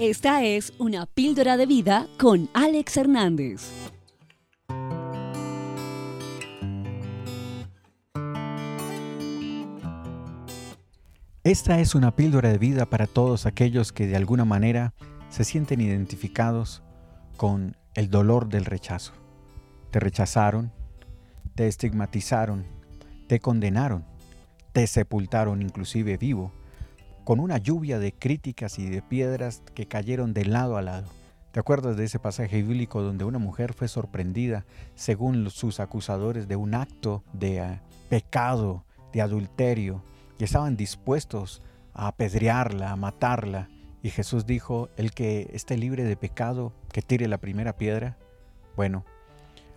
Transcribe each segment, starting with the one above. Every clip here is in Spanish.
Esta es una píldora de vida con Alex Hernández. Esta es una píldora de vida para todos aquellos que de alguna manera se sienten identificados con el dolor del rechazo. Te rechazaron, te estigmatizaron, te condenaron, te sepultaron inclusive vivo con una lluvia de críticas y de piedras que cayeron de lado a lado. ¿Te acuerdas de ese pasaje bíblico donde una mujer fue sorprendida, según sus acusadores, de un acto de eh, pecado, de adulterio, y estaban dispuestos a apedrearla, a matarla? Y Jesús dijo, el que esté libre de pecado, que tire la primera piedra. Bueno,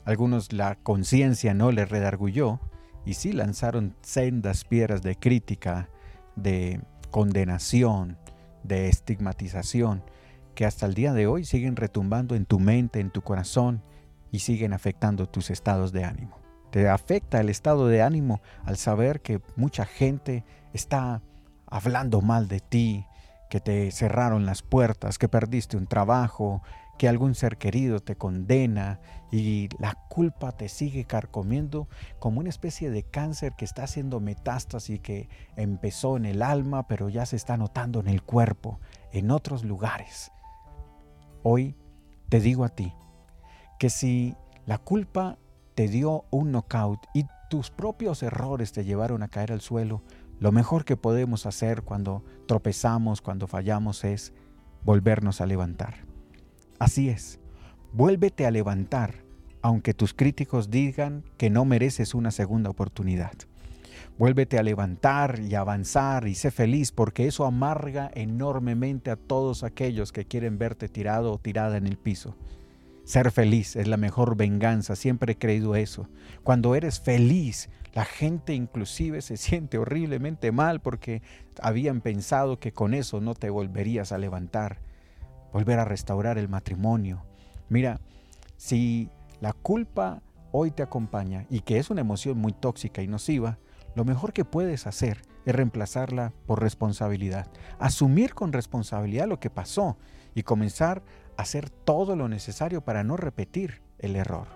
algunos la conciencia no le redargulló y sí lanzaron sendas piedras de crítica, de condenación, de estigmatización, que hasta el día de hoy siguen retumbando en tu mente, en tu corazón y siguen afectando tus estados de ánimo. Te afecta el estado de ánimo al saber que mucha gente está hablando mal de ti, que te cerraron las puertas, que perdiste un trabajo, que algún ser querido te condena y la culpa te sigue carcomiendo como una especie de cáncer que está haciendo metástasis que empezó en el alma pero ya se está notando en el cuerpo, en otros lugares. Hoy te digo a ti que si la culpa te dio un knockout y tus propios errores te llevaron a caer al suelo, lo mejor que podemos hacer cuando tropezamos, cuando fallamos es volvernos a levantar. Así es, vuélvete a levantar, aunque tus críticos digan que no mereces una segunda oportunidad. Vuélvete a levantar y avanzar y sé feliz porque eso amarga enormemente a todos aquellos que quieren verte tirado o tirada en el piso. Ser feliz es la mejor venganza, siempre he creído eso. Cuando eres feliz, la gente inclusive se siente horriblemente mal porque habían pensado que con eso no te volverías a levantar volver a restaurar el matrimonio. Mira, si la culpa hoy te acompaña y que es una emoción muy tóxica y nociva, lo mejor que puedes hacer es reemplazarla por responsabilidad, asumir con responsabilidad lo que pasó y comenzar a hacer todo lo necesario para no repetir el error.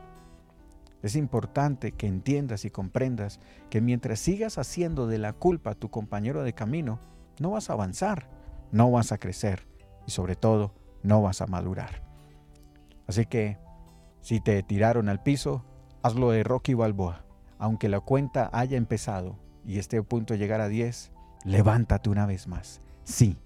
Es importante que entiendas y comprendas que mientras sigas haciendo de la culpa a tu compañero de camino, no vas a avanzar, no vas a crecer y sobre todo no vas a madurar. Así que, si te tiraron al piso, hazlo de Rocky Balboa. Aunque la cuenta haya empezado y esté a punto de llegar a 10, levántate una vez más. Sí,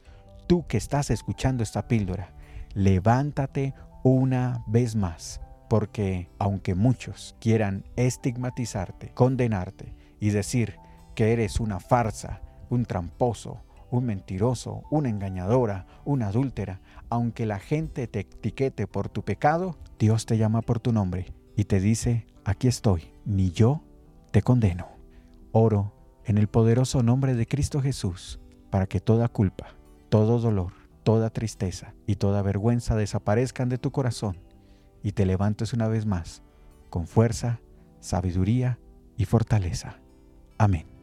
tú que estás escuchando esta píldora, levántate una vez más. Porque aunque muchos quieran estigmatizarte, condenarte y decir que eres una farsa, un tramposo, un mentiroso, una engañadora, una adúltera, aunque la gente te etiquete por tu pecado, Dios te llama por tu nombre y te dice, aquí estoy, ni yo te condeno. Oro en el poderoso nombre de Cristo Jesús para que toda culpa, todo dolor, toda tristeza y toda vergüenza desaparezcan de tu corazón y te levantes una vez más con fuerza, sabiduría y fortaleza. Amén.